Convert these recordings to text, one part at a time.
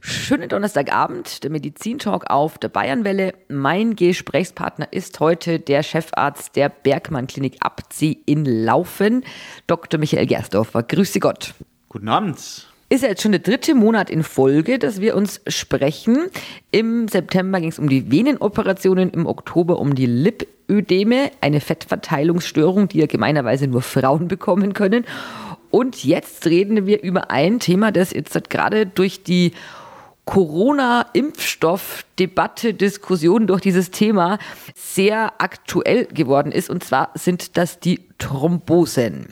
Schönen Donnerstagabend, der Medizintalk auf der Bayernwelle. Mein Gesprächspartner ist heute der Chefarzt der Bergmann Klinik Abzieh in Laufen, Dr. Michael Gersdorfer. Grüße Gott. Guten Abend. Ist ja jetzt schon der dritte Monat in Folge, dass wir uns sprechen. Im September ging es um die Venenoperationen, im Oktober um die Lipödeme, eine Fettverteilungsstörung, die ja gemeinerweise nur Frauen bekommen können. Und jetzt reden wir über ein Thema, das jetzt gerade durch die Corona-Impfstoff-Debatte, Diskussion durch dieses Thema sehr aktuell geworden ist. Und zwar sind das die Thrombosen.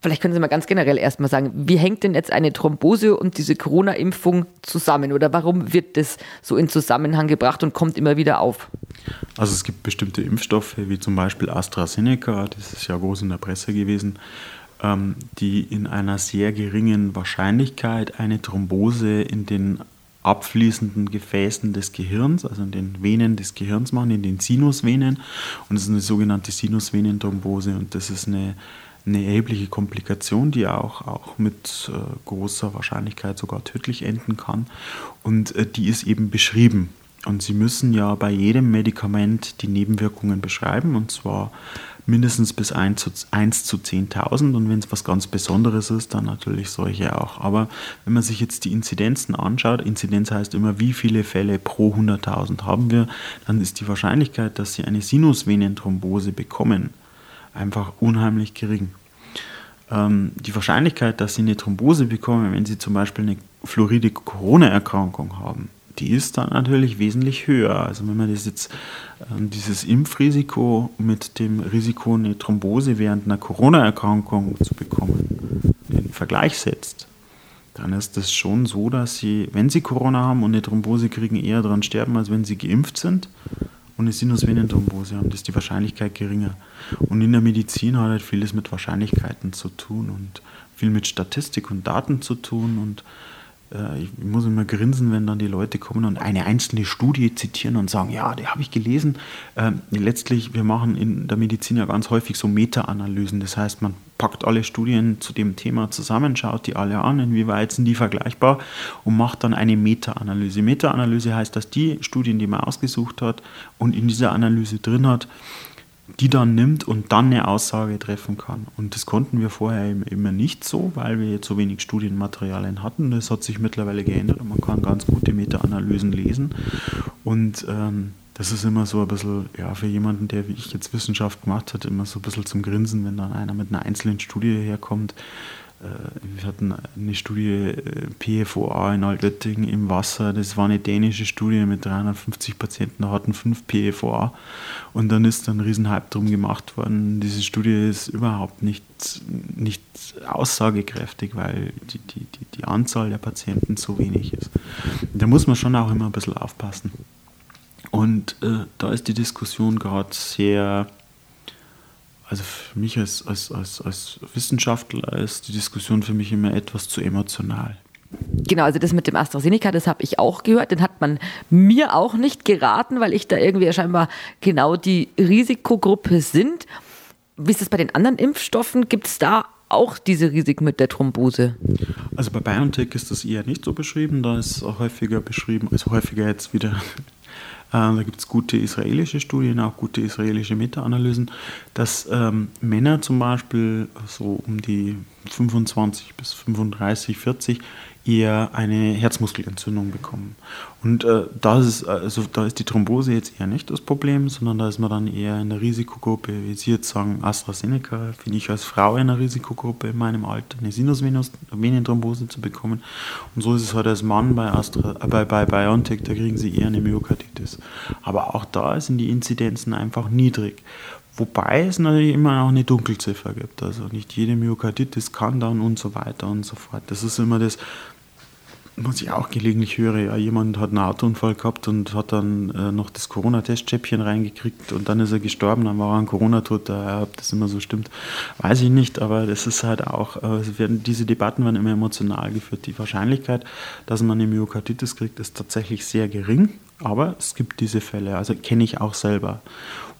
Vielleicht können Sie mal ganz generell erstmal sagen, wie hängt denn jetzt eine Thrombose und diese Corona-Impfung zusammen? Oder warum wird das so in Zusammenhang gebracht und kommt immer wieder auf? Also es gibt bestimmte Impfstoffe, wie zum Beispiel AstraZeneca, das ist ja groß in der Presse gewesen, ähm, die in einer sehr geringen Wahrscheinlichkeit eine Thrombose in den abfließenden Gefäßen des Gehirns, also in den Venen des Gehirns machen, in den Sinusvenen. Und das ist eine sogenannte Sinusvenenthrombose und das ist eine, eine erhebliche Komplikation, die auch, auch mit äh, großer Wahrscheinlichkeit sogar tödlich enden kann. Und äh, die ist eben beschrieben. Und Sie müssen ja bei jedem Medikament die Nebenwirkungen beschreiben und zwar mindestens bis 1 zu, 1 zu 10.000 und wenn es was ganz Besonderes ist, dann natürlich solche auch. Aber wenn man sich jetzt die Inzidenzen anschaut, Inzidenz heißt immer, wie viele Fälle pro 100.000 haben wir, dann ist die Wahrscheinlichkeit, dass Sie eine Sinusvenenthrombose bekommen, einfach unheimlich gering. Ähm, die Wahrscheinlichkeit, dass Sie eine Thrombose bekommen, wenn Sie zum Beispiel eine fluoride Corona-Erkrankung haben, die ist dann natürlich wesentlich höher. Also wenn man das jetzt ähm, dieses Impfrisiko mit dem Risiko, eine Thrombose während einer Corona-Erkrankung zu bekommen, in Vergleich setzt, dann ist es schon so, dass sie, wenn sie Corona haben und eine Thrombose kriegen, eher daran sterben, als wenn sie geimpft sind und eine Sinusvenenthrombose haben. Das ist die Wahrscheinlichkeit geringer. Und in der Medizin hat halt vieles mit Wahrscheinlichkeiten zu tun und viel mit Statistik und Daten zu tun und ich muss immer grinsen, wenn dann die Leute kommen und eine einzelne Studie zitieren und sagen, ja, die habe ich gelesen. Ähm, letztlich, wir machen in der Medizin ja ganz häufig so Meta-Analysen. Das heißt, man packt alle Studien zu dem Thema zusammen, schaut die alle an, inwieweit sind die vergleichbar und macht dann eine Meta-Analyse. Meta-Analyse heißt, dass die Studien, die man ausgesucht hat und in dieser Analyse drin hat, die dann nimmt und dann eine Aussage treffen kann. Und das konnten wir vorher immer nicht so, weil wir jetzt so wenig Studienmaterialien hatten. Das hat sich mittlerweile geändert und man kann ganz gute Meta-Analysen lesen. Und ähm, das ist immer so ein bisschen, ja, für jemanden, der wie ich jetzt Wissenschaft gemacht hat, immer so ein bisschen zum Grinsen, wenn dann einer mit einer einzelnen Studie herkommt wir hatten eine Studie äh, PFOA in Altötting im Wasser. Das war eine dänische Studie mit 350 Patienten, da hatten fünf PFOA. Und dann ist dann ein Riesenhype drum gemacht worden. Diese Studie ist überhaupt nicht, nicht aussagekräftig, weil die, die, die, die Anzahl der Patienten so wenig ist. Da muss man schon auch immer ein bisschen aufpassen. Und äh, da ist die Diskussion gerade sehr also für mich als, als, als, als Wissenschaftler ist die Diskussion für mich immer etwas zu emotional. Genau, also das mit dem AstraZeneca, das habe ich auch gehört. Den hat man mir auch nicht geraten, weil ich da irgendwie scheinbar genau die Risikogruppe sind. Wie ist das bei den anderen Impfstoffen? Gibt es da auch diese Risiken mit der Thrombose? Also bei BioNTech ist das eher nicht so beschrieben. Da ist häufiger beschrieben, also häufiger jetzt wieder da gibt es gute israelische Studien, auch gute israelische Meta-Analysen, dass ähm, Männer zum Beispiel so um die 25 bis 35, 40 eher eine Herzmuskelentzündung bekommen. Und äh, da, ist, also, da ist die Thrombose jetzt eher nicht das Problem, sondern da ist man dann eher in der Risikogruppe, wie Sie jetzt sagen, AstraZeneca, finde ich als Frau in der Risikogruppe in meinem Alter, eine Sinusvenenthrombose zu bekommen. Und so ist es halt als Mann bei, Astra, äh, bei, bei BioNTech, da kriegen Sie eher eine Myokarditis. Aber auch da sind die Inzidenzen einfach niedrig. Wobei es natürlich immer auch eine Dunkelziffer gibt. Also nicht jede Myokarditis kann dann und so weiter und so fort. Das ist immer das, was ich auch gelegentlich höre, ja, jemand hat einen Autounfall gehabt und hat dann äh, noch das Corona-Testschäppchen reingekriegt und dann ist er gestorben, dann war er ein Corona-Toter. Ob das immer so stimmt, weiß ich nicht, aber das ist halt auch, äh, werden, diese Debatten werden immer emotional geführt. Die Wahrscheinlichkeit, dass man eine Myokarditis kriegt, ist tatsächlich sehr gering, Aber es gibt diese Fälle, also kenne ich auch selber.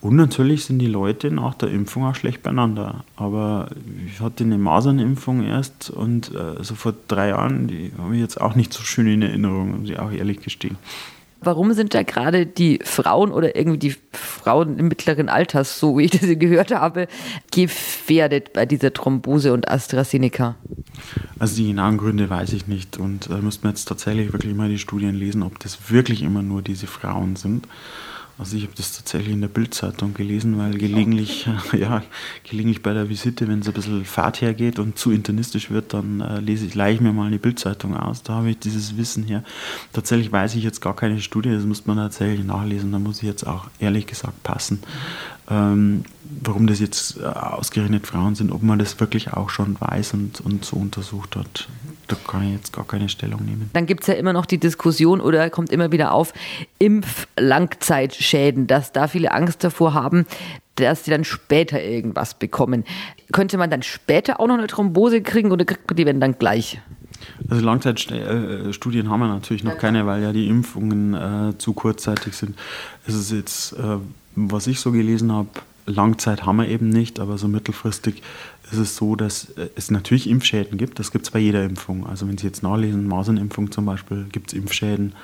Und natürlich sind die Leute nach der Impfung auch schlecht beieinander. Aber ich hatte eine Masernimpfung erst und äh, so vor drei Jahren, die habe ich jetzt auch nicht so schön in Erinnerung, muss ich auch ehrlich gestehen. Warum sind da gerade die Frauen oder irgendwie die Frauen im mittleren Alters, so wie ich das gehört habe, gefährdet bei dieser Thrombose und AstraZeneca? Also die genauen Gründe weiß ich nicht und da äh, müsste man jetzt tatsächlich wirklich mal die Studien lesen, ob das wirklich immer nur diese Frauen sind. Also ich habe das tatsächlich in der Bildzeitung gelesen, weil gelegentlich, ja, gelegentlich bei der Visite, wenn es ein bisschen Fahrt hergeht und zu internistisch wird, dann äh, lese ich, leihe ich mir mal eine Bildzeitung aus. Da habe ich dieses Wissen her. Tatsächlich weiß ich jetzt gar keine Studie, das muss man tatsächlich nachlesen. Da muss ich jetzt auch ehrlich gesagt passen. Ähm, warum das jetzt äh, ausgerechnet Frauen sind, ob man das wirklich auch schon weiß und, und so untersucht hat, da kann ich jetzt gar keine Stellung nehmen. Dann gibt es ja immer noch die Diskussion oder kommt immer wieder auf, Impflangzeitschäden, dass da viele Angst davor haben, dass sie dann später irgendwas bekommen. Könnte man dann später auch noch eine Thrombose kriegen oder kriegt man die wenn dann gleich? Also Langzeitstudien haben wir natürlich noch keine, weil ja die Impfungen äh, zu kurzzeitig sind. Es ist jetzt, äh, was ich so gelesen habe, Langzeit haben wir eben nicht, aber so mittelfristig ist es so, dass es natürlich Impfschäden gibt. Das gibt es bei jeder Impfung. Also wenn Sie jetzt nachlesen, Masernimpfung zum Beispiel, gibt es Impfschäden,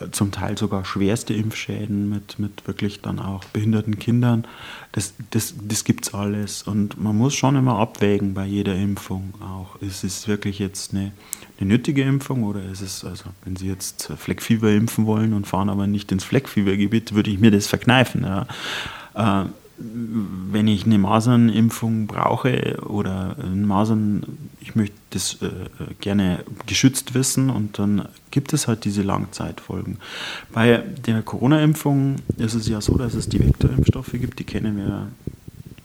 äh, zum Teil sogar schwerste Impfschäden mit, mit wirklich dann auch behinderten Kindern. Das, das, das gibt es alles. Und man muss schon immer abwägen bei jeder Impfung auch. Ist es wirklich jetzt eine, eine nötige Impfung oder ist es, also wenn Sie jetzt Fleckfieber impfen wollen und fahren aber nicht ins Fleckfiebergebiet, würde ich mir das verkneifen. Ja. Wenn ich eine Masernimpfung brauche oder ein Masern, ich möchte das äh, gerne geschützt wissen und dann gibt es halt diese Langzeitfolgen. Bei der Corona-Impfung ist es ja so, dass es die Vektorimpfstoffe gibt, die kennen wir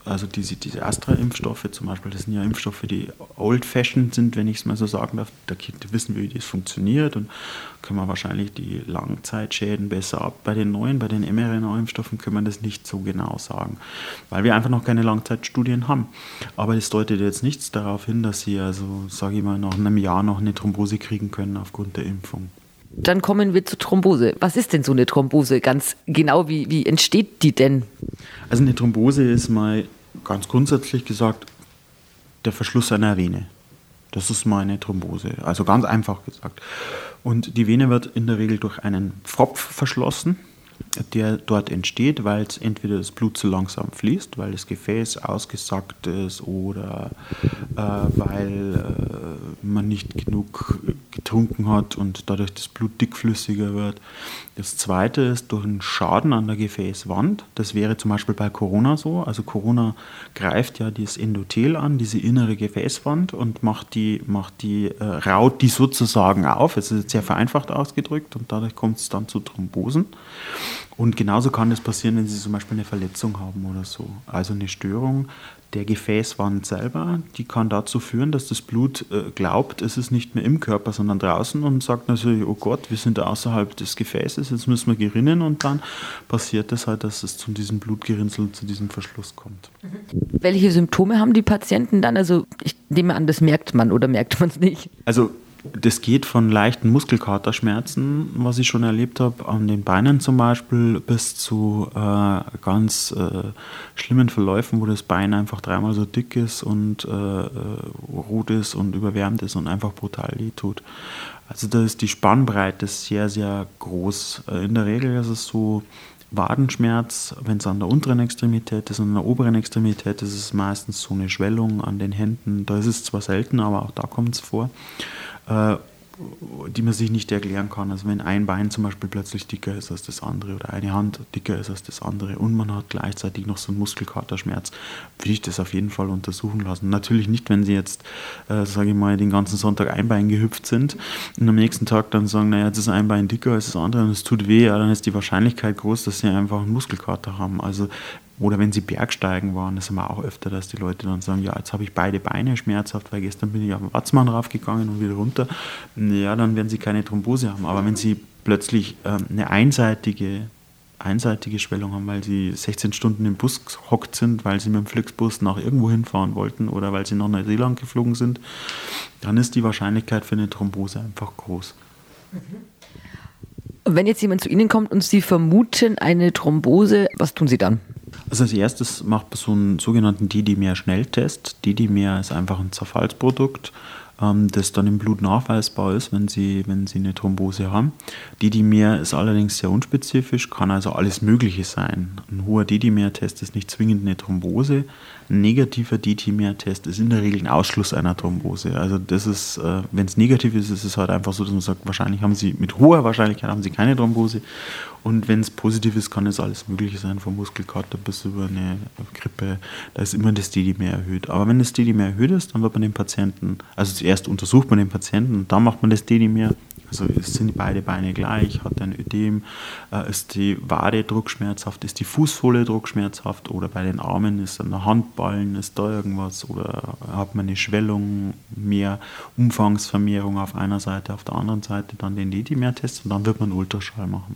also diese, diese Astra-Impfstoffe zum Beispiel, das sind ja Impfstoffe, die old-fashioned sind, wenn ich es mal so sagen darf. Da wissen wir, wie das funktioniert und können wir wahrscheinlich die Langzeitschäden besser ab. Bei den neuen, bei den mRNA-Impfstoffen können wir das nicht so genau sagen, weil wir einfach noch keine Langzeitstudien haben. Aber es deutet jetzt nichts darauf hin, dass sie also, sage ich mal, nach einem Jahr noch eine Thrombose kriegen können aufgrund der Impfung. Dann kommen wir zur Thrombose. Was ist denn so eine Thrombose ganz genau? Wie, wie entsteht die denn? Also eine Thrombose ist mal ganz grundsätzlich gesagt der Verschluss einer Vene. Das ist meine Thrombose. Also ganz einfach gesagt. Und die Vene wird in der Regel durch einen Pfropf verschlossen der dort entsteht, weil entweder das Blut zu langsam fließt, weil das Gefäß ausgesackt ist oder äh, weil äh, man nicht genug getrunken hat und dadurch das Blut dickflüssiger wird. Das zweite ist durch einen Schaden an der Gefäßwand. Das wäre zum Beispiel bei Corona so. Also Corona greift ja das Endothel an, diese innere Gefäßwand und macht die, macht die äh, raut die sozusagen auf. Es ist sehr vereinfacht ausgedrückt und dadurch kommt es dann zu Thrombosen. Und genauso kann das passieren, wenn Sie zum Beispiel eine Verletzung haben oder so. Also eine Störung der Gefäßwand selber, die kann dazu führen, dass das Blut äh, glaubt, es ist nicht mehr im Körper, sondern draußen und sagt natürlich, oh Gott, wir sind außerhalb des Gefäßes, jetzt müssen wir gerinnen und dann passiert es halt, dass es zu diesem Blutgerinnsel, zu diesem Verschluss kommt. Welche Symptome haben die Patienten dann? Also ich nehme an, das merkt man oder merkt man es nicht? Also das geht von leichten Muskelkaterschmerzen, was ich schon erlebt habe, an den Beinen zum Beispiel, bis zu äh, ganz äh, schlimmen Verläufen, wo das Bein einfach dreimal so dick ist und äh, äh rot ist und überwärmt ist und einfach brutal tut. Also da ist die Spannbreite sehr, sehr groß. Äh, in der Regel ist es so, Wadenschmerz, wenn es an der unteren Extremität ist, an der oberen Extremität ist es meistens so eine Schwellung an den Händen. Da ist es zwar selten, aber auch da kommt es vor. Äh, die man sich nicht erklären kann. Also wenn ein Bein zum Beispiel plötzlich dicker ist als das andere oder eine Hand dicker ist als das andere und man hat gleichzeitig noch so einen Muskelkaterschmerz, würde ich das auf jeden Fall untersuchen lassen. Natürlich nicht, wenn Sie jetzt, äh, sage ich mal, den ganzen Sonntag ein Bein gehüpft sind und am nächsten Tag dann sagen, naja, jetzt ist ein Bein dicker als das andere und es tut weh, ja, dann ist die Wahrscheinlichkeit groß, dass Sie einfach einen Muskelkater haben. Also oder wenn sie Bergsteigen waren, das haben wir auch öfter, dass die Leute dann sagen, ja, jetzt habe ich beide Beine schmerzhaft, weil gestern bin ich auf den Watzmann raufgegangen und wieder runter. Ja, dann werden sie keine Thrombose haben. Aber wenn sie plötzlich ähm, eine einseitige, einseitige Schwellung haben, weil sie 16 Stunden im Bus gehockt sind, weil sie mit dem Flixbus nach irgendwo hinfahren wollten oder weil sie nach Neuseeland geflogen sind, dann ist die Wahrscheinlichkeit für eine Thrombose einfach groß. Wenn jetzt jemand zu Ihnen kommt und Sie vermuten eine Thrombose, was tun Sie dann? Also als erstes macht man so einen sogenannten Didymer-Schnelltest. Didymer ist einfach ein Zerfallsprodukt ähm, das dann im Blut nachweisbar ist, wenn sie, wenn sie eine Thrombose haben. Didymer ist allerdings sehr unspezifisch, kann also alles Mögliche sein. Ein hoher Didymer-Test ist nicht zwingend eine Thrombose. Ein negativer Didymer-Test ist in der Regel ein Ausschluss einer Thrombose. Also das ist, äh, wenn es negativ ist, ist es halt einfach so, dass man sagt, wahrscheinlich haben sie, mit hoher Wahrscheinlichkeit haben sie keine Thrombose. Und wenn es positiv ist, kann es alles Mögliche sein, vom Muskelkater bis über eine Grippe. Da ist immer das DD erhöht. Aber wenn das DD erhöht ist, dann wird man den Patienten, also zuerst untersucht man den Patienten und dann macht man das DD also sind beide Beine gleich, hat ein Ödem, äh, ist die Wade druckschmerzhaft, ist die Fußsohle druckschmerzhaft oder bei den Armen ist an der Handballen, ist da irgendwas oder hat man eine Schwellung, mehr Umfangsvermehrung auf einer Seite, auf der anderen Seite dann den Dedimer-Test und dann wird man Ultraschall machen.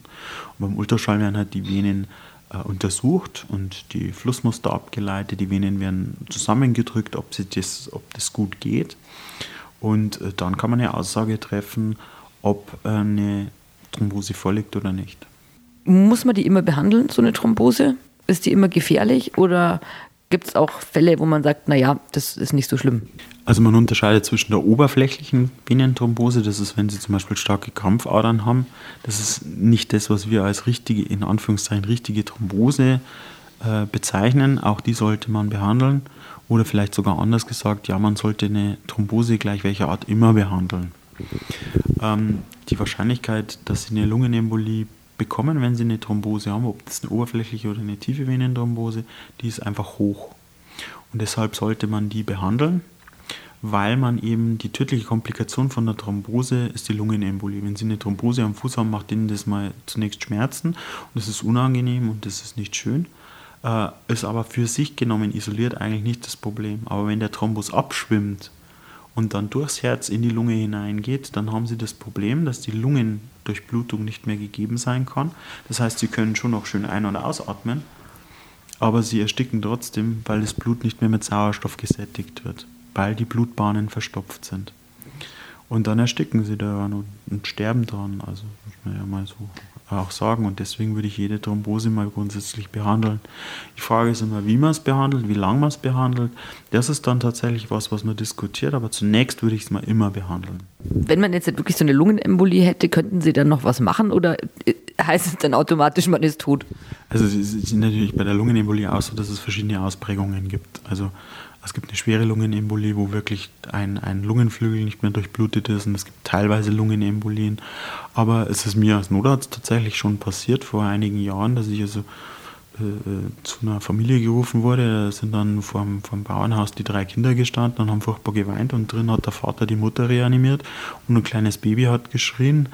Und beim Ultraschall werden halt die Venen äh, untersucht und die Flussmuster abgeleitet, die Venen werden zusammengedrückt, ob, sie das, ob das gut geht. Und äh, dann kann man eine Aussage treffen, ob eine Thrombose vorliegt oder nicht. Muss man die immer behandeln, so eine Thrombose? Ist die immer gefährlich oder gibt es auch Fälle, wo man sagt, naja, das ist nicht so schlimm? Also man unterscheidet zwischen der oberflächlichen Venenthrombose, das ist, wenn Sie zum Beispiel starke Krampfadern haben. Das ist nicht das, was wir als richtige, in Anführungszeichen, richtige Thrombose äh, bezeichnen. Auch die sollte man behandeln. Oder vielleicht sogar anders gesagt, ja, man sollte eine Thrombose gleich welcher Art immer behandeln. Ähm, die Wahrscheinlichkeit, dass sie eine Lungenembolie bekommen, wenn sie eine Thrombose haben, ob das eine oberflächliche oder eine tiefe Venenthrombose, die ist einfach hoch. Und deshalb sollte man die behandeln, weil man eben die tödliche Komplikation von der Thrombose ist die Lungenembolie. Wenn Sie eine Thrombose am Fuß haben, macht Ihnen das mal zunächst Schmerzen und das ist unangenehm und das ist nicht schön. Äh, ist aber für sich genommen isoliert eigentlich nicht das Problem. Aber wenn der Thrombus abschwimmt und dann durchs Herz in die Lunge hineingeht, dann haben sie das Problem, dass die Lungendurchblutung nicht mehr gegeben sein kann. Das heißt, sie können schon noch schön ein- und ausatmen, aber sie ersticken trotzdem, weil das Blut nicht mehr mit Sauerstoff gesättigt wird, weil die Blutbahnen verstopft sind. Und dann ersticken sie daran und, und sterben dran. Also muss man ja mal so auch sagen. Und deswegen würde ich jede Thrombose mal grundsätzlich behandeln. Die Frage ist immer, wie man es behandelt, wie lange man es behandelt. Das ist dann tatsächlich was, was man diskutiert. Aber zunächst würde ich es mal immer behandeln. Wenn man jetzt wirklich so eine Lungenembolie hätte, könnten Sie dann noch was machen oder äh, heißt es dann automatisch, man ist tot? Also es ist natürlich bei der Lungenembolie auch so, dass es verschiedene Ausprägungen gibt. Also es gibt eine schwere Lungenembolie, wo wirklich ein, ein Lungenflügel nicht mehr durchblutet ist und es gibt teilweise Lungenembolien. Aber es ist mir als Notarzt tatsächlich schon passiert vor einigen Jahren, dass ich also äh, äh zu einer Familie gerufen wurde. Da sind dann vor dem Bauernhaus die drei Kinder gestanden und haben furchtbar geweint und drin hat der Vater die Mutter reanimiert und ein kleines Baby hat geschrien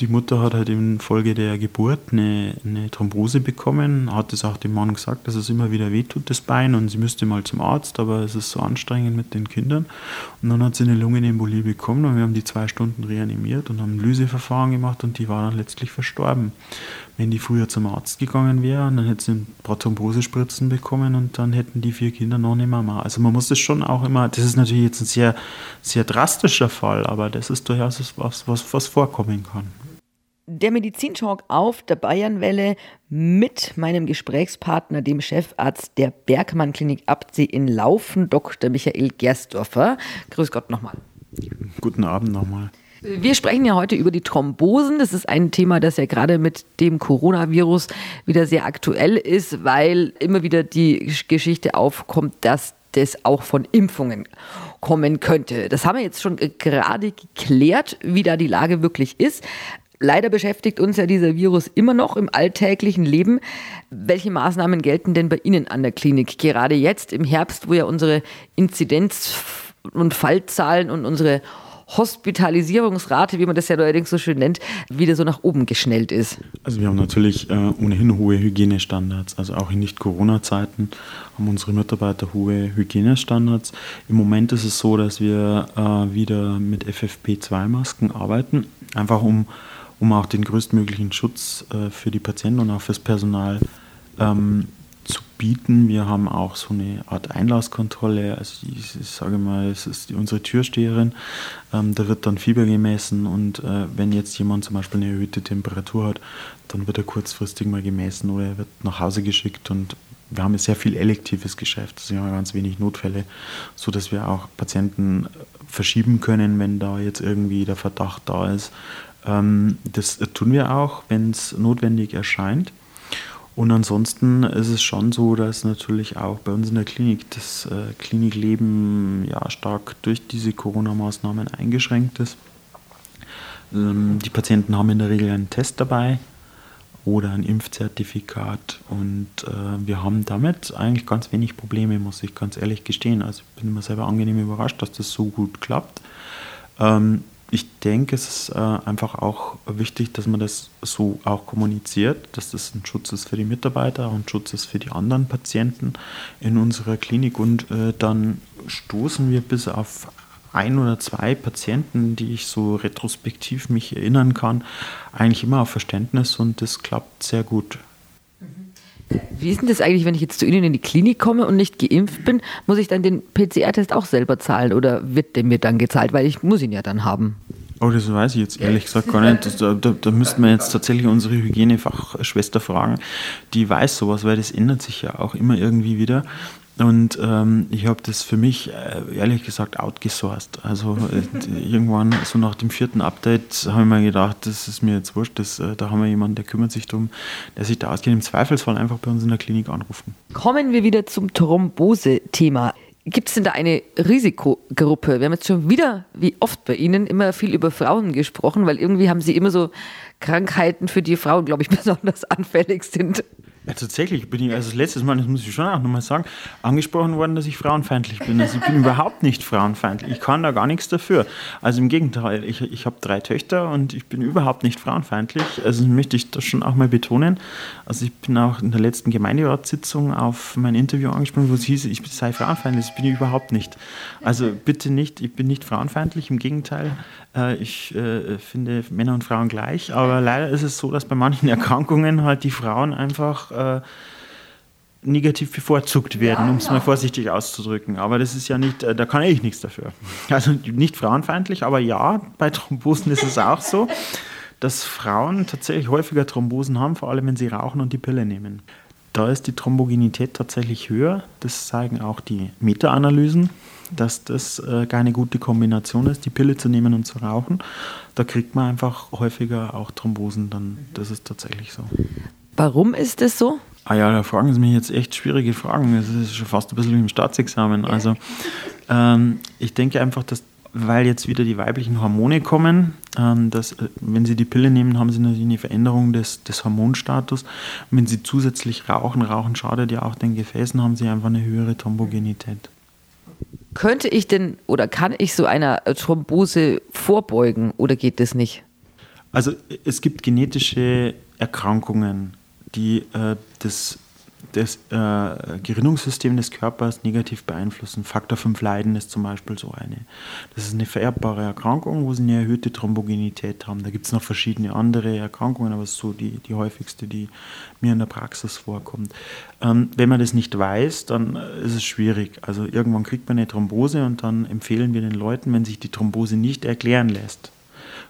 die Mutter hat halt infolge der Geburt eine, eine Thrombose bekommen, hat es auch dem Mann gesagt, dass es immer wieder wehtut, das Bein, und sie müsste mal zum Arzt, aber es ist so anstrengend mit den Kindern. Und dann hat sie eine Lungenembolie bekommen und wir haben die zwei Stunden reanimiert und haben ein Lyseverfahren gemacht und die war dann letztlich verstorben. Wenn die früher zum Arzt gegangen wäre, dann hätte sie ein paar Thrombosespritzen bekommen und dann hätten die vier Kinder noch eine Mama. Also man muss das schon auch immer, das ist natürlich jetzt ein sehr, sehr drastischer Fall, aber das ist durchaus was, was, was vorkommen kann der Medizintalk auf der Bayernwelle mit meinem Gesprächspartner, dem Chefarzt der Bergmann Klinik Abtsee in Laufen, Dr. Michael Gersdorfer. Grüß Gott nochmal. Guten Abend nochmal. Wir sprechen ja heute über die Thrombosen. Das ist ein Thema, das ja gerade mit dem Coronavirus wieder sehr aktuell ist, weil immer wieder die Geschichte aufkommt, dass das auch von Impfungen kommen könnte. Das haben wir jetzt schon gerade geklärt, wie da die Lage wirklich ist. Leider beschäftigt uns ja dieser Virus immer noch im alltäglichen Leben. Welche Maßnahmen gelten denn bei Ihnen an der Klinik? Gerade jetzt im Herbst, wo ja unsere Inzidenz- und Fallzahlen und unsere Hospitalisierungsrate, wie man das ja neuerdings so schön nennt, wieder so nach oben geschnellt ist? Also wir haben natürlich äh, ohnehin hohe Hygienestandards. Also auch in Nicht-Corona-Zeiten haben unsere Mitarbeiter hohe Hygienestandards. Im Moment ist es so, dass wir äh, wieder mit FFP2-Masken arbeiten, einfach um um auch den größtmöglichen Schutz äh, für die Patienten und auch fürs Personal ähm, zu bieten. Wir haben auch so eine Art Einlasskontrolle. Also ich, ich sage mal, es ist unsere Türsteherin. Ähm, da wird dann Fieber gemessen und äh, wenn jetzt jemand zum Beispiel eine erhöhte Temperatur hat, dann wird er kurzfristig mal gemessen oder er wird nach Hause geschickt und wir haben sehr viel elektives Geschäft, es sind ja ganz wenig Notfälle, sodass wir auch Patienten verschieben können, wenn da jetzt irgendwie der Verdacht da ist. Ähm, das tun wir auch, wenn es notwendig erscheint. Und ansonsten ist es schon so, dass natürlich auch bei uns in der Klinik das äh, Klinikleben ja stark durch diese Corona-Maßnahmen eingeschränkt ist. Ähm, die Patienten haben in der Regel einen Test dabei oder ein Impfzertifikat und äh, wir haben damit eigentlich ganz wenig Probleme, muss ich ganz ehrlich gestehen. Also ich bin immer selber angenehm überrascht, dass das so gut klappt. Ich denke, es ist äh, einfach auch wichtig, dass man das so auch kommuniziert, dass das ein Schutz ist für die Mitarbeiter und ein Schutz ist für die anderen Patienten in unserer Klinik. Und äh, dann stoßen wir bis auf ein oder zwei Patienten, die ich so retrospektiv mich erinnern kann, eigentlich immer auf Verständnis und das klappt sehr gut. Wie ist denn das eigentlich, wenn ich jetzt zu Ihnen in die Klinik komme und nicht geimpft bin? Muss ich dann den PCR-Test auch selber zahlen oder wird der mir dann gezahlt? Weil ich muss ihn ja dann haben. Oh, das weiß ich jetzt ehrlich gesagt gar nicht. Da, da, da müssten wir jetzt tatsächlich unsere Hygienefachschwester fragen. Die weiß sowas, weil das ändert sich ja auch immer irgendwie wieder. Und ähm, ich habe das für mich äh, ehrlich gesagt outgesourced. Also äh, irgendwann so nach dem vierten Update habe ich mir gedacht, das ist mir jetzt wurscht, das, äh, da haben wir jemanden, der kümmert sich darum, der sich da auskennt. Im Zweifelsfall einfach bei uns in der Klinik anrufen. Kommen wir wieder zum Thrombose-Thema. Gibt es denn da eine Risikogruppe? Wir haben jetzt schon wieder, wie oft bei Ihnen, immer viel über Frauen gesprochen, weil irgendwie haben Sie immer so Krankheiten, für die Frauen, glaube ich, besonders anfällig sind. Ja, tatsächlich bin ich, also das letzte Mal, das muss ich schon auch nochmal sagen, angesprochen worden, dass ich frauenfeindlich bin. Also ich bin überhaupt nicht frauenfeindlich. Ich kann da gar nichts dafür. Also im Gegenteil, ich, ich habe drei Töchter und ich bin überhaupt nicht frauenfeindlich. Also möchte ich das schon auch mal betonen. Also ich bin auch in der letzten Gemeinderatssitzung auf mein Interview angesprochen, wo es hieß, ich sei frauenfeindlich. Das bin ich überhaupt nicht. Also bitte nicht, ich bin nicht frauenfeindlich. Im Gegenteil, äh, ich äh, finde Männer und Frauen gleich. Aber leider ist es so, dass bei manchen Erkrankungen halt die Frauen einfach äh, negativ bevorzugt werden, ja, um es mal genau. vorsichtig auszudrücken. Aber das ist ja nicht, äh, da kann ich nichts dafür. Also nicht frauenfeindlich, aber ja, bei Thrombosen ist es auch so, dass Frauen tatsächlich häufiger Thrombosen haben, vor allem wenn sie rauchen und die Pille nehmen. Da ist die Thrombogenität tatsächlich höher. Das zeigen auch die Meta-Analysen, dass das äh, keine gute Kombination ist, die Pille zu nehmen und zu rauchen. Da kriegt man einfach häufiger auch Thrombosen, dann das ist tatsächlich so. Warum ist das so? Ah ja, da fragen Sie mich jetzt echt schwierige Fragen. Das ist schon fast ein bisschen wie im Staatsexamen. Also ähm, ich denke einfach, dass weil jetzt wieder die weiblichen Hormone kommen, ähm, dass, äh, wenn sie die Pille nehmen, haben sie natürlich eine Veränderung des, des Hormonstatus. Und wenn sie zusätzlich rauchen, rauchen schadet ja auch den Gefäßen, haben sie einfach eine höhere Thrombogenität. Könnte ich denn oder kann ich so einer Thrombose vorbeugen oder geht das nicht? Also es gibt genetische Erkrankungen, die äh, das, das äh, Gerinnungssystem des Körpers negativ beeinflussen. Faktor 5 Leiden ist zum Beispiel so eine. Das ist eine vererbbare Erkrankung, wo sie eine erhöhte Thrombogenität haben. Da gibt es noch verschiedene andere Erkrankungen, aber es ist so die, die häufigste, die mir in der Praxis vorkommt. Ähm, wenn man das nicht weiß, dann ist es schwierig. Also irgendwann kriegt man eine Thrombose und dann empfehlen wir den Leuten, wenn sich die Thrombose nicht erklären lässt,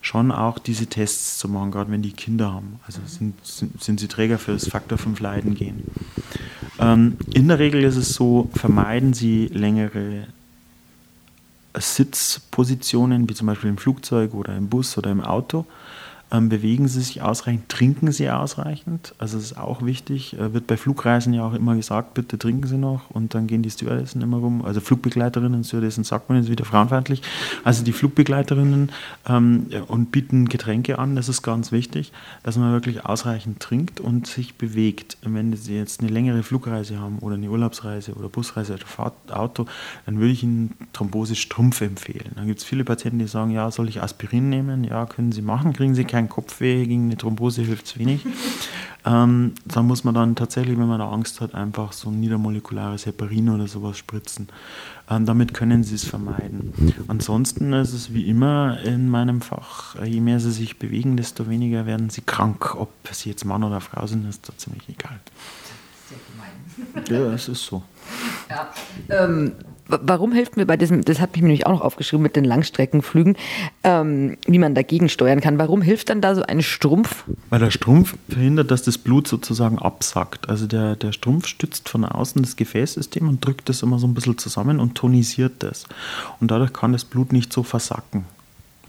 schon auch diese Tests zu machen, gerade wenn die Kinder haben. Also sind, sind, sind sie Träger für das Faktor 5 Leiden gehen. Ähm, in der Regel ist es so, vermeiden sie längere Sitzpositionen, wie zum Beispiel im Flugzeug oder im Bus oder im Auto ähm, bewegen Sie sich ausreichend? Trinken Sie ausreichend? Also das ist auch wichtig. Äh, wird bei Flugreisen ja auch immer gesagt, bitte trinken Sie noch und dann gehen die Stewardessen immer rum. Also Flugbegleiterinnen, Stewardessen sagt man jetzt wieder frauenfeindlich. Also die Flugbegleiterinnen ähm, und bieten Getränke an, das ist ganz wichtig, dass man wirklich ausreichend trinkt und sich bewegt. Wenn Sie jetzt eine längere Flugreise haben oder eine Urlaubsreise oder Busreise oder Fahrtauto, dann würde ich Ihnen Thrombose-Strumpf empfehlen. Dann gibt es viele Patienten, die sagen, ja, soll ich Aspirin nehmen? Ja, können Sie machen, kriegen Sie kein Kopfweh, gegen eine Thrombose hilft es wenig. ähm, da muss man dann tatsächlich, wenn man da Angst hat, einfach so ein niedermolekulares Heparin oder sowas spritzen. Ähm, damit können Sie es vermeiden. Ansonsten ist es wie immer in meinem Fach, je mehr Sie sich bewegen, desto weniger werden Sie krank. Ob Sie jetzt Mann oder Frau sind, ist da ziemlich egal. Sehr gemein. Ja, es ist so. Ja. Ähm, warum hilft mir bei diesem, das hat mich nämlich auch noch aufgeschrieben mit den Langstreckenflügen, ähm, wie man dagegen steuern kann. Warum hilft dann da so ein Strumpf? Weil der Strumpf verhindert, dass das Blut sozusagen absackt. Also der, der Strumpf stützt von außen das Gefäßsystem und drückt das immer so ein bisschen zusammen und tonisiert das. Und dadurch kann das Blut nicht so versacken.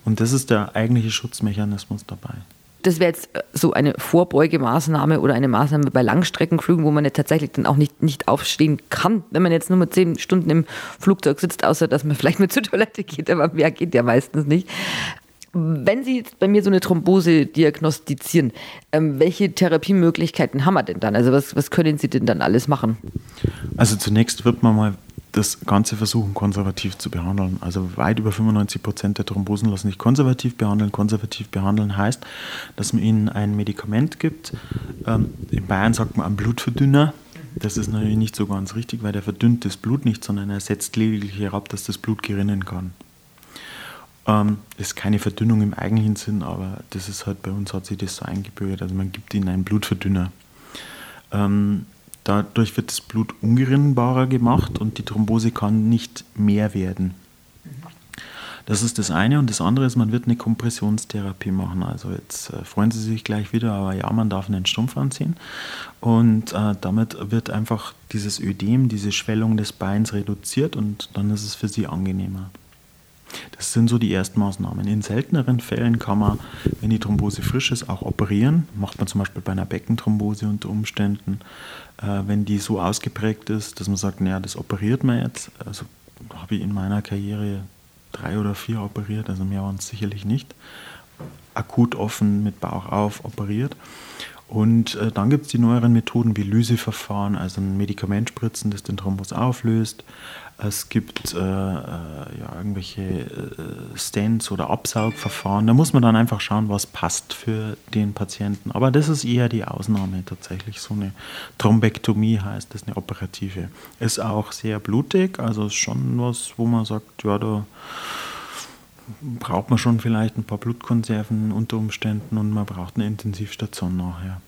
Und das ist der eigentliche Schutzmechanismus dabei das wäre jetzt äh, so eine Vorbeugemaßnahme oder eine Maßnahme bei Langstreckenflügen, wo man jetzt tatsächlich dann auch nicht, nicht aufstehen kann, wenn man jetzt nur mit zehn Stunden im Flugzeug sitzt, außer dass man vielleicht mit zur Toilette geht, aber mehr geht ja meistens nicht. Wenn Sie jetzt bei mir so eine Thrombose diagnostizieren, ähm, welche Therapiemöglichkeiten haben wir denn dann? Also was, was können Sie denn dann alles machen? Also zunächst wird man mal das Ganze versuchen, konservativ zu behandeln. Also weit über 95 Prozent der Thrombosen lassen sich konservativ behandeln. Konservativ behandeln heißt, dass man ihnen ein Medikament gibt. Ähm, in Bayern sagt man einen Blutverdünner. Das ist natürlich nicht so ganz richtig, weil der verdünnt das Blut nicht, sondern er setzt lediglich herab, dass das Blut gerinnen kann. Ähm, das ist keine Verdünnung im eigentlichen Sinn, aber das ist halt bei uns hat sich das so eingebürgert. Also man gibt ihnen einen Blutverdünner. Dadurch wird das Blut ungerinnbarer gemacht und die Thrombose kann nicht mehr werden. Das ist das eine. Und das andere ist, man wird eine Kompressionstherapie machen. Also jetzt äh, freuen Sie sich gleich wieder, aber ja, man darf einen Stumpf anziehen. Und äh, damit wird einfach dieses Ödem, diese Schwellung des Beins reduziert und dann ist es für Sie angenehmer. Das sind so die ersten Maßnahmen. In selteneren Fällen kann man, wenn die Thrombose frisch ist, auch operieren. Macht man zum Beispiel bei einer Beckenthrombose unter Umständen, äh, wenn die so ausgeprägt ist, dass man sagt, naja, das operiert man jetzt. Also habe ich in meiner Karriere drei oder vier operiert, also mehr waren es sicherlich nicht. Akut offen mit Bauch auf operiert. Und äh, dann gibt es die neueren Methoden wie Lyseverfahren, also ein Medikament spritzen, das den Thrombus auflöst. Es gibt äh, äh, ja, irgendwelche äh, Stents oder Absaugverfahren. Da muss man dann einfach schauen, was passt für den Patienten. Aber das ist eher die Ausnahme tatsächlich. So eine Thrombektomie heißt das, eine operative. Ist auch sehr blutig, also ist schon was, wo man sagt, ja, da braucht man schon vielleicht ein paar Blutkonserven unter Umständen und man braucht eine Intensivstation nachher.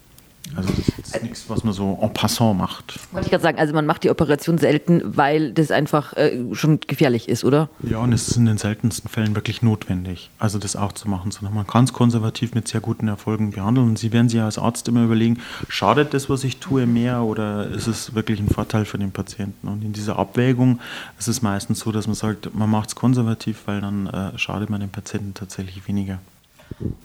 Also das ist nichts, was man so en passant macht. Wollte ich gerade sagen, also man macht die Operation selten, weil das einfach äh, schon gefährlich ist, oder? Ja, und es ist in den seltensten Fällen wirklich notwendig, also das auch zu machen. Sondern man kann es konservativ mit sehr guten Erfolgen behandeln. Und Sie werden sich als Arzt immer überlegen, schadet das, was ich tue, mehr oder ist es wirklich ein Vorteil für den Patienten? Und in dieser Abwägung ist es meistens so, dass man sagt, man macht es konservativ, weil dann äh, schadet man dem Patienten tatsächlich weniger.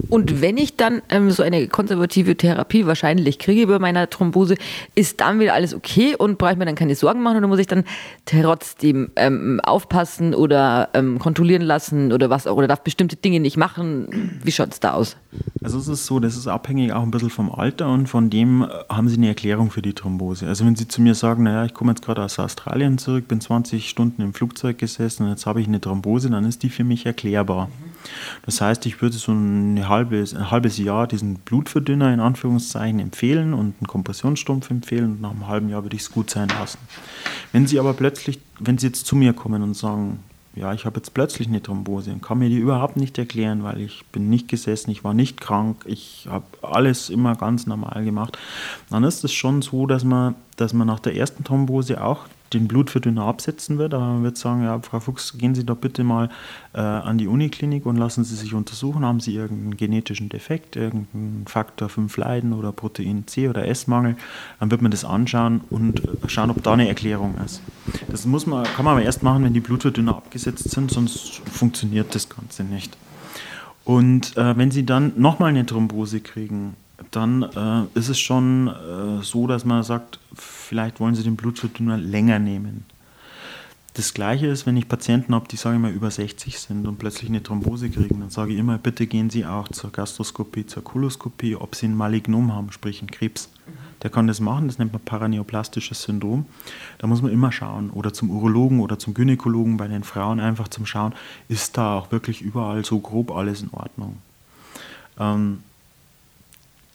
Und wenn ich dann ähm, so eine konservative Therapie wahrscheinlich kriege bei meiner Thrombose, ist dann wieder alles okay und brauche ich mir dann keine Sorgen machen oder muss ich dann trotzdem ähm, aufpassen oder ähm, kontrollieren lassen oder was auch oder darf bestimmte Dinge nicht machen? Wie schaut es da aus? Also es ist so, das ist abhängig auch ein bisschen vom Alter und von dem äh, haben Sie eine Erklärung für die Thrombose. Also wenn Sie zu mir sagen, naja, ich komme jetzt gerade aus Australien zurück, bin 20 Stunden im Flugzeug gesessen und jetzt habe ich eine Thrombose, dann ist die für mich erklärbar. Das heißt, ich würde so eine halbe, ein halbes Jahr diesen Blutverdünner in Anführungszeichen empfehlen und einen Kompressionsstumpf empfehlen und nach einem halben Jahr würde ich es gut sein lassen. Wenn Sie aber plötzlich, wenn Sie jetzt zu mir kommen und sagen, ja, ich habe jetzt plötzlich eine Thrombose und kann mir die überhaupt nicht erklären, weil ich bin nicht gesessen, ich war nicht krank, ich habe alles immer ganz normal gemacht, dann ist es schon so, dass man, dass man nach der ersten Thrombose auch den Blutverdünner absetzen wird, aber man wird sagen, ja, Frau Fuchs, gehen Sie doch bitte mal äh, an die Uniklinik und lassen Sie sich untersuchen, haben Sie irgendeinen genetischen Defekt, irgendeinen Faktor 5 Leiden oder Protein C oder S-Mangel, dann wird man das anschauen und schauen, ob da eine Erklärung ist. Das muss man, kann man aber erst machen, wenn die Blutverdünner abgesetzt sind, sonst funktioniert das Ganze nicht. Und äh, wenn Sie dann nochmal eine Thrombose kriegen, dann äh, ist es schon äh, so, dass man sagt, vielleicht wollen Sie den Blutverdünner länger nehmen. Das Gleiche ist, wenn ich Patienten habe, die sage ich mal über 60 sind und plötzlich eine Thrombose kriegen, dann sage ich immer, bitte gehen Sie auch zur Gastroskopie, zur Koloskopie, ob Sie ein Malignom haben, sprich einen Krebs. Der kann das machen, das nennt man paraneoplastisches Syndrom. Da muss man immer schauen, oder zum Urologen oder zum Gynäkologen bei den Frauen einfach zum Schauen, ist da auch wirklich überall so grob alles in Ordnung. Ähm,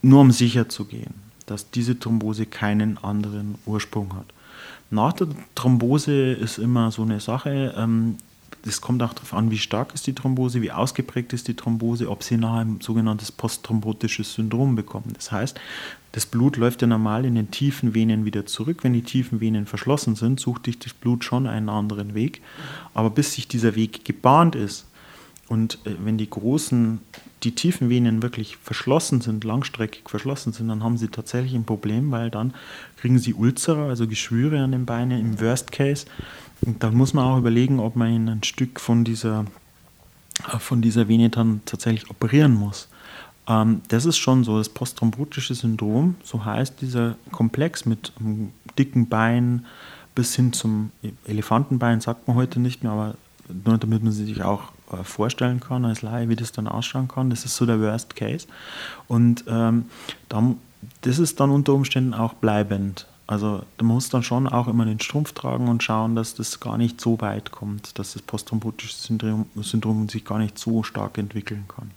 nur um sicher zu gehen, dass diese Thrombose keinen anderen Ursprung hat. Nach der Thrombose ist immer so eine Sache, ähm, das kommt auch darauf an, wie stark ist die Thrombose, wie ausgeprägt ist die Thrombose, ob sie nachher ein sogenanntes postthrombotisches Syndrom bekommen. Das heißt, das Blut läuft ja normal in den tiefen Venen wieder zurück. Wenn die tiefen Venen verschlossen sind, sucht sich das Blut schon einen anderen Weg. Aber bis sich dieser Weg gebahnt ist und äh, wenn die großen, die tiefen Venen wirklich verschlossen sind, langstreckig verschlossen sind, dann haben sie tatsächlich ein Problem, weil dann kriegen sie Ulzera, also Geschwüre an den Beinen im Worst Case. Und dann muss man auch überlegen, ob man ihnen ein Stück von dieser, äh, von dieser Vene dann tatsächlich operieren muss. Ähm, das ist schon so, das postthrombotische Syndrom, so heißt dieser Komplex mit dicken Bein bis hin zum Elefantenbein, sagt man heute nicht mehr, aber nur damit man sich auch äh, vorstellen kann als Laie, wie das dann ausschauen kann. Das ist so der Worst Case. Und ähm, dann, das ist dann unter Umständen auch bleibend. Also du musst dann schon auch immer den Strumpf tragen und schauen, dass das gar nicht so weit kommt, dass das postthrombotische Syndrom, Syndrom sich gar nicht so stark entwickeln kann.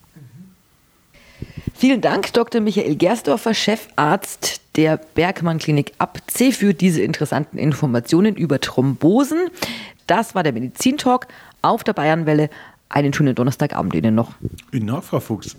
Vielen Dank, Dr. Michael Gersdorfer, Chefarzt der Bergmann Klinik ab C für diese interessanten Informationen über Thrombosen. Das war der Medizintalk auf der Bayernwelle. Einen schönen Donnerstagabend Ihnen noch. Ihnen auch, Frau Fuchs.